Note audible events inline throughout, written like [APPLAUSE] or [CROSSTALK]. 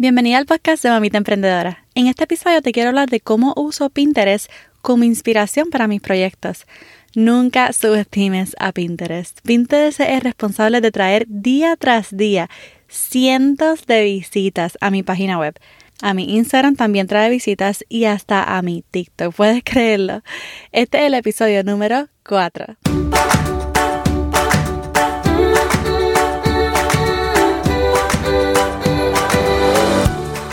Bienvenida al podcast de Mamita Emprendedora. En este episodio te quiero hablar de cómo uso Pinterest como inspiración para mis proyectos. Nunca subestimes a Pinterest. Pinterest es responsable de traer día tras día cientos de visitas a mi página web. A mi Instagram también trae visitas y hasta a mi TikTok. ¿Puedes [LAUGHS] creerlo? Este es el episodio número 4.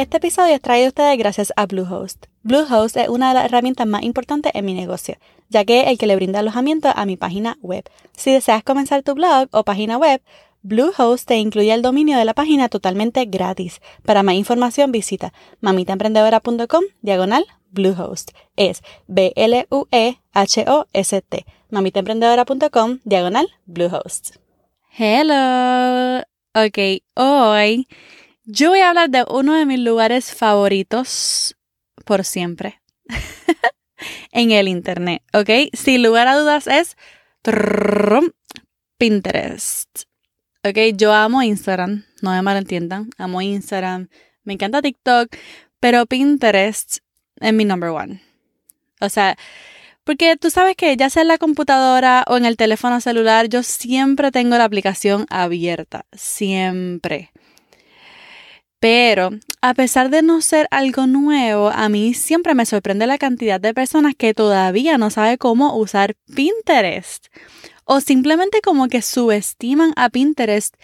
Este episodio es traído a ustedes gracias a Bluehost. Bluehost es una de las herramientas más importantes en mi negocio, ya que es el que le brinda alojamiento a mi página web. Si deseas comenzar tu blog o página web, Bluehost te incluye el dominio de la página totalmente gratis. Para más información visita mamitaemprendedora.com diagonal Bluehost. Es B-L-U-E-H-O-S-T. mamitaemprendedora.com diagonal Bluehost. Hello. Ok, hoy yo voy a hablar de uno de mis lugares favoritos por siempre [LAUGHS] en el Internet, ¿ok? Sin lugar a dudas es Pinterest. Ok, yo amo Instagram, no me malentiendan, amo Instagram, me encanta TikTok, pero Pinterest es mi number one. O sea, porque tú sabes que ya sea en la computadora o en el teléfono celular, yo siempre tengo la aplicación abierta, siempre. Pero a pesar de no ser algo nuevo, a mí siempre me sorprende la cantidad de personas que todavía no saben cómo usar Pinterest. O simplemente como que subestiman a Pinterest.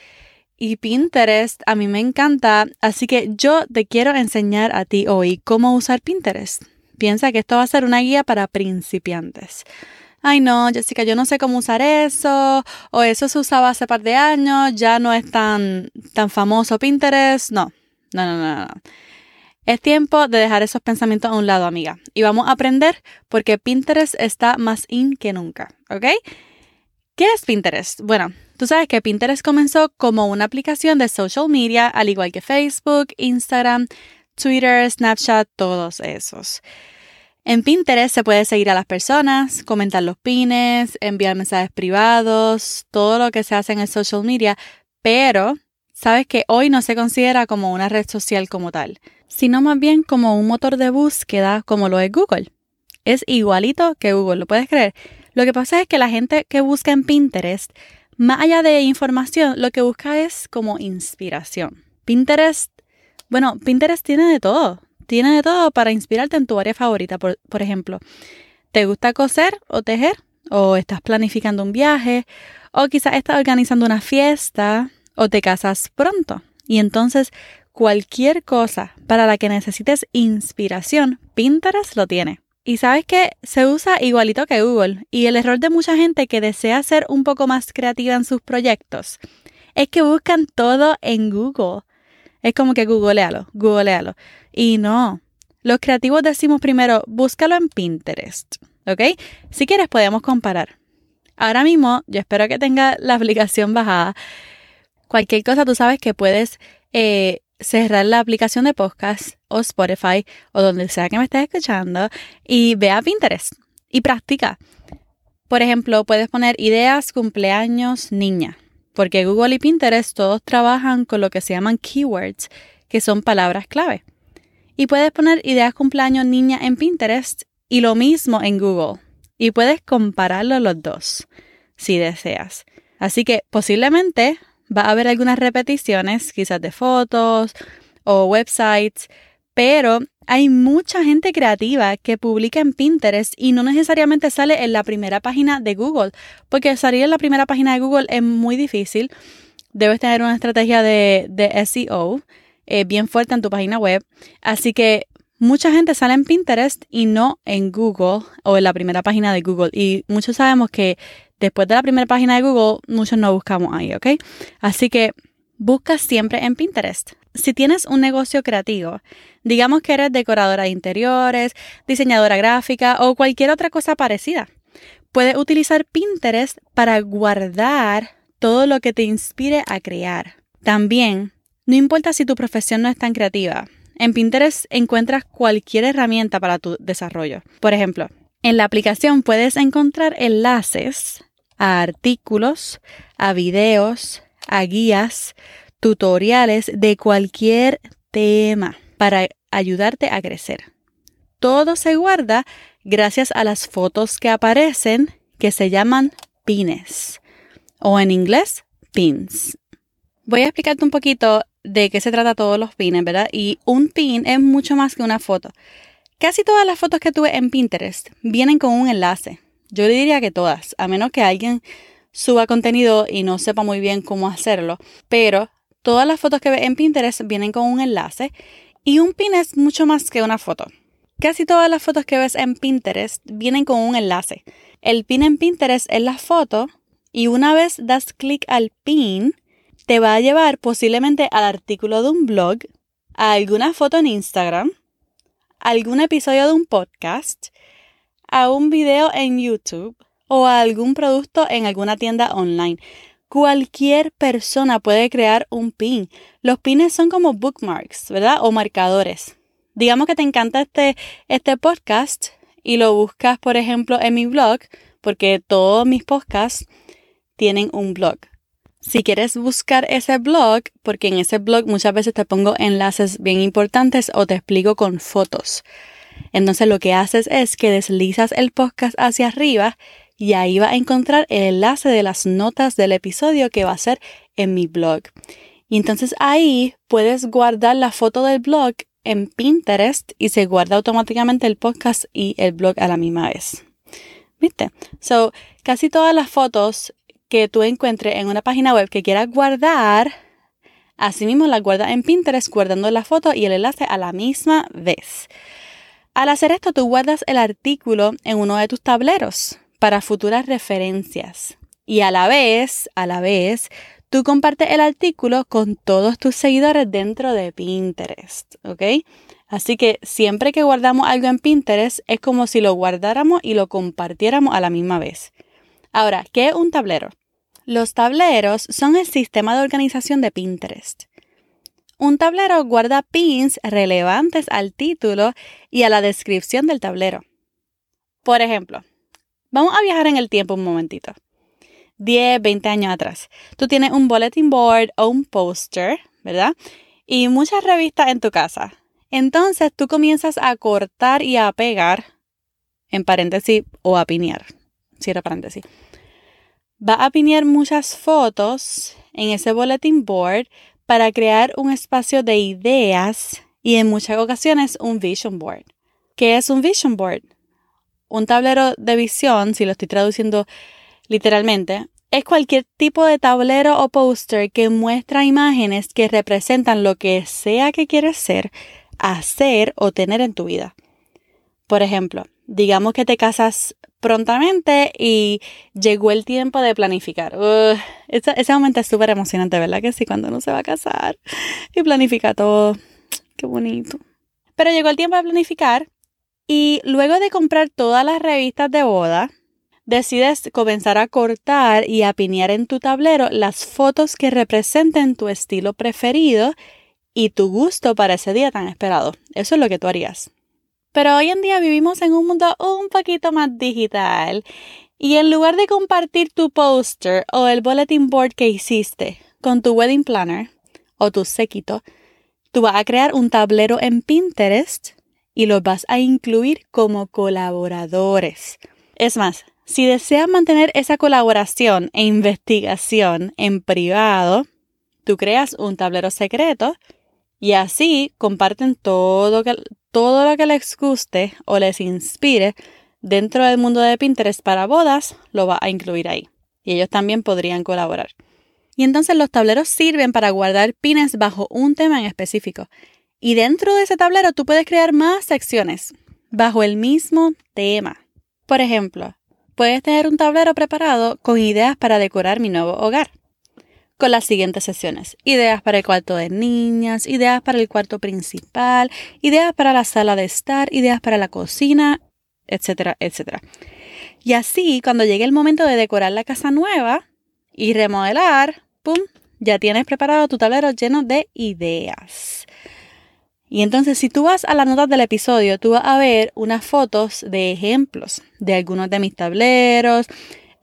Y Pinterest a mí me encanta, así que yo te quiero enseñar a ti hoy cómo usar Pinterest. Piensa que esto va a ser una guía para principiantes. Ay no, Jessica, yo no sé cómo usar eso, o eso se usaba hace par de años, ya no es tan, tan famoso Pinterest. No, no, no, no, no. Es tiempo de dejar esos pensamientos a un lado, amiga. Y vamos a aprender porque Pinterest está más in que nunca, ¿ok? ¿Qué es Pinterest? Bueno, tú sabes que Pinterest comenzó como una aplicación de social media, al igual que Facebook, Instagram, Twitter, Snapchat, todos esos. En Pinterest se puede seguir a las personas, comentar los pines, enviar mensajes privados, todo lo que se hace en el social media, pero sabes que hoy no se considera como una red social como tal, sino más bien como un motor de búsqueda como lo es Google. Es igualito que Google, ¿lo puedes creer? Lo que pasa es que la gente que busca en Pinterest, más allá de información, lo que busca es como inspiración. Pinterest, bueno, Pinterest tiene de todo. Tiene de todo para inspirarte en tu área favorita. Por, por ejemplo, ¿te gusta coser o tejer? ¿O estás planificando un viaje? ¿O quizás estás organizando una fiesta? O te casas pronto. Y entonces cualquier cosa para la que necesites inspiración, Pinterest lo tiene. Y sabes que se usa igualito que Google. Y el error de mucha gente que desea ser un poco más creativa en sus proyectos es que buscan todo en Google. Es como que googlealo, googlealo. Y no. Los creativos decimos primero, búscalo en Pinterest. ¿Ok? Si quieres podemos comparar. Ahora mismo, yo espero que tenga la [LAUGHS] aplicación bajada Cualquier cosa, tú sabes que puedes eh, cerrar la aplicación de podcast o Spotify o donde sea que me estés escuchando y ve a Pinterest y practica. Por ejemplo, puedes poner ideas cumpleaños niña, porque Google y Pinterest todos trabajan con lo que se llaman keywords, que son palabras clave. Y puedes poner ideas cumpleaños niña en Pinterest y lo mismo en Google. Y puedes compararlo los dos, si deseas. Así que posiblemente Va a haber algunas repeticiones, quizás de fotos o websites, pero hay mucha gente creativa que publica en Pinterest y no necesariamente sale en la primera página de Google, porque salir en la primera página de Google es muy difícil. Debes tener una estrategia de, SEO eh, bien fuerte en tu página web. Así que mucha gente sale en Pinterest y no en Google o en la primera página de Google. Y muchos sabemos que después de la primera página de Google, muchos no buscamos ahí, ¿ok? Así que busca siempre en Pinterest. Si tienes un negocio creativo, digamos que eres decoradora de interiores, diseñadora gráfica o cualquier otra cosa parecida, puedes utilizar Pinterest para guardar todo lo que te inspire a crear. También, no importa si tu profesión no es tan creativa, en Pinterest encuentras cualquier herramienta para tu desarrollo. Por ejemplo, en la aplicación puedes encontrar enlaces a artículos, a videos, a guías, tutoriales de cualquier tema para ayudarte a crecer. Todo se guarda gracias a las fotos que aparecen que se llaman pines o en inglés pins. Voy a explicarte un poquito de qué se trata todos los pines, ¿verdad? Y un pin es mucho más que una foto. Casi todas las fotos que tuve en Pinterest vienen con un enlace. Yo le diría que todas, a menos que alguien suba contenido y no sepa muy bien cómo hacerlo. Pero todas las fotos que ve en Pinterest vienen con un enlace y un pin es mucho más que una foto. Casi todas las fotos que ves en Pinterest vienen con un enlace. El pin en Pinterest es la foto y una vez das clic al pin, te va a llevar posiblemente al artículo de un blog, a alguna foto en Instagram, algún episodio de un podcast, a un video en YouTube o a algún producto en alguna tienda online. Cualquier persona puede crear un pin. Los pines son como bookmarks, ¿verdad? O marcadores. Digamos que te encanta este, este podcast y lo buscas, por ejemplo, en mi blog, porque todos mis podcasts tienen un blog. Si quieres buscar ese blog, porque en ese blog muchas veces te pongo enlaces bien importantes o te explico con fotos. Entonces lo que haces es que deslizas el podcast hacia arriba y ahí va a encontrar el enlace de las notas del episodio que va a ser en mi blog. Y entonces ahí puedes guardar la foto del blog en Pinterest y se guarda automáticamente el podcast y el blog a la misma vez. ¿Viste? So, casi todas las fotos que tú encuentres en una página web que quieras guardar, asimismo la guardas en Pinterest guardando la foto y el enlace a la misma vez. Al hacer esto, tú guardas el artículo en uno de tus tableros para futuras referencias. Y a la vez, a la vez, tú compartes el artículo con todos tus seguidores dentro de Pinterest, ¿ok? Así que siempre que guardamos algo en Pinterest es como si lo guardáramos y lo compartiéramos a la misma vez. Ahora, ¿qué es un tablero? Los tableros son el sistema de organización de Pinterest. Un tablero guarda pins relevantes al título y a la descripción del tablero. Por ejemplo, vamos a viajar en el tiempo un momentito. 10, 20 años atrás. Tú tienes un bulletin board o un poster, ¿verdad? Y muchas revistas en tu casa. Entonces tú comienzas a cortar y a pegar, en paréntesis, o a pinear, cierra paréntesis va a pinear muchas fotos en ese bulletin board para crear un espacio de ideas y en muchas ocasiones un vision board. ¿Qué es un vision board? Un tablero de visión, si lo estoy traduciendo literalmente, es cualquier tipo de tablero o póster que muestra imágenes que representan lo que sea que quieres ser, hacer o tener en tu vida. Por ejemplo, digamos que te casas prontamente y llegó el tiempo de planificar. ese, momento es súper emocionante, ¿verdad? Que sí, cuando uno se va a casar y planifica todo. Qué bonito. Pero llegó el tiempo de planificar y luego de comprar todas las revistas de boda, decides comenzar a cortar y a pinear en tu tablero las fotos que representen tu estilo preferido y tu gusto para ese día tan esperado. Eso es lo que tú harías. Pero hoy en día vivimos en un mundo un poquito más digital y en lugar de compartir tu poster o el bulletin board que hiciste con tu wedding planner o tu séquito, tú vas a crear un tablero en Pinterest y los vas a incluir como colaboradores. Es más, si deseas mantener esa colaboración e investigación en privado, tú creas un tablero secreto y así comparten todo, lo que les guste o les inspire dentro del mundo de Pinterest para bodas, lo va a incluir ahí. Y ellos también podrían colaborar. Y entonces los tableros sirven para guardar pines bajo un tema en específico. Y dentro de ese tablero tú puedes crear más secciones bajo el mismo tema. Por ejemplo, puedes tener un tablero preparado con ideas para decorar mi nuevo hogar con las siguientes sesiones. Ideas para el cuarto de niñas, ideas para el cuarto principal, ideas para la sala de estar, ideas para la cocina, etcétera, etcétera. Y así, cuando llegue el momento de decorar la casa nueva y remodelar, ¡pum! Ya tienes preparado tu tablero lleno de ideas. Y entonces, si tú vas a las notas del episodio, tú vas a ver unas fotos de ejemplos de algunos de mis tableros,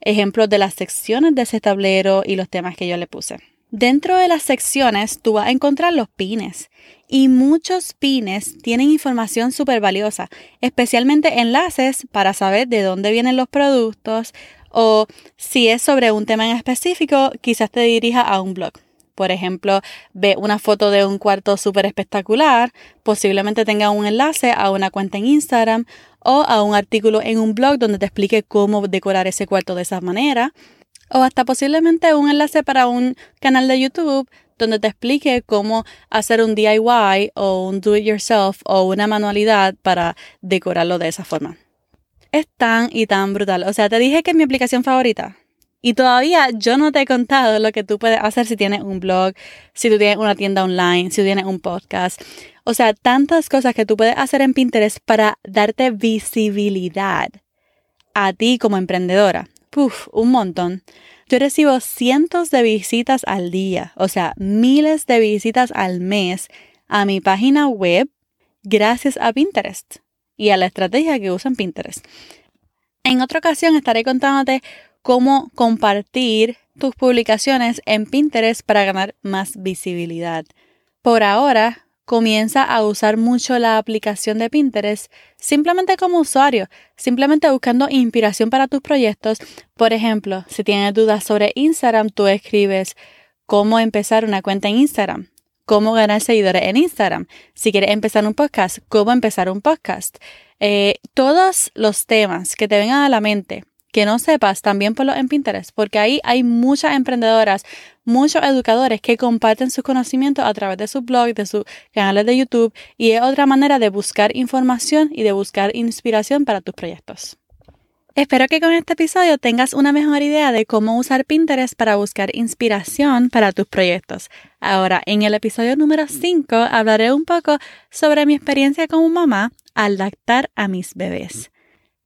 ejemplos de las secciones de ese tablero y los temas que yo le puse. Dentro de las secciones tú vas a encontrar los pines y muchos pines tienen información súper valiosa, especialmente enlaces para saber de dónde vienen los productos o si es sobre un tema en específico, quizás te dirija a un blog. Por ejemplo, ve una foto de un cuarto súper espectacular, posiblemente tenga un enlace a una cuenta en Instagram o a un artículo en un blog donde te explique cómo decorar ese cuarto de esa manera. O hasta posiblemente un enlace para un canal de YouTube donde te explique cómo hacer un DIY o un do it yourself o una manualidad para decorarlo de esa forma. Es tan y tan brutal. O sea, te dije que es mi aplicación favorita. Y todavía yo no te he contado lo que tú puedes hacer si tienes un blog, si tú tienes una tienda online, si tú tienes un podcast. O sea, tantas cosas que tú puedes hacer en Pinterest para darte visibilidad a ti como emprendedora. Puf, un montón. Yo recibo cientos de visitas al día, o sea, miles de visitas al mes a mi página web gracias a Pinterest y a la estrategia que usan Pinterest. En otra ocasión estaré contándote cómo compartir tus publicaciones en Pinterest para ganar más visibilidad. Por ahora, comienza a usar mucho la aplicación de Pinterest simplemente como usuario, simplemente buscando inspiración para tus proyectos. Por ejemplo, si tienes dudas sobre Instagram, tú escribes cómo empezar una cuenta en Instagram, cómo ganar seguidores en Instagram, si quieres empezar un podcast, cómo empezar un podcast. Eh, todos los temas que te vengan a la mente que no sepas, también ponlo en Pinterest, porque ahí hay muchas emprendedoras, muchos educadores que comparten sus conocimientos a través de sus blogs, de sus canales de YouTube, y es otra manera de buscar información y de buscar inspiración para tus proyectos. Espero que con este episodio tengas una mejor idea de cómo usar Pinterest para buscar inspiración para tus proyectos. Ahora, en el episodio número 5 hablaré un poco sobre mi experiencia como mamá al lactar a mis bebés.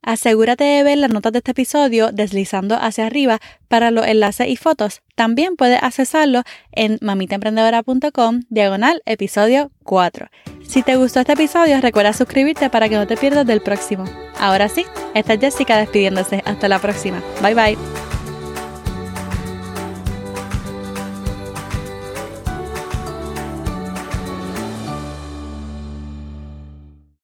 Asegúrate de ver las notas de este episodio deslizando hacia arriba para los enlaces y fotos. También puedes accesarlo en mamitaemprendedora.com diagonal episodio 4. Si te gustó este episodio, recuerda suscribirte para que no te pierdas del próximo. Ahora sí, esta es Jessica despidiéndose. Hasta la próxima. Bye bye.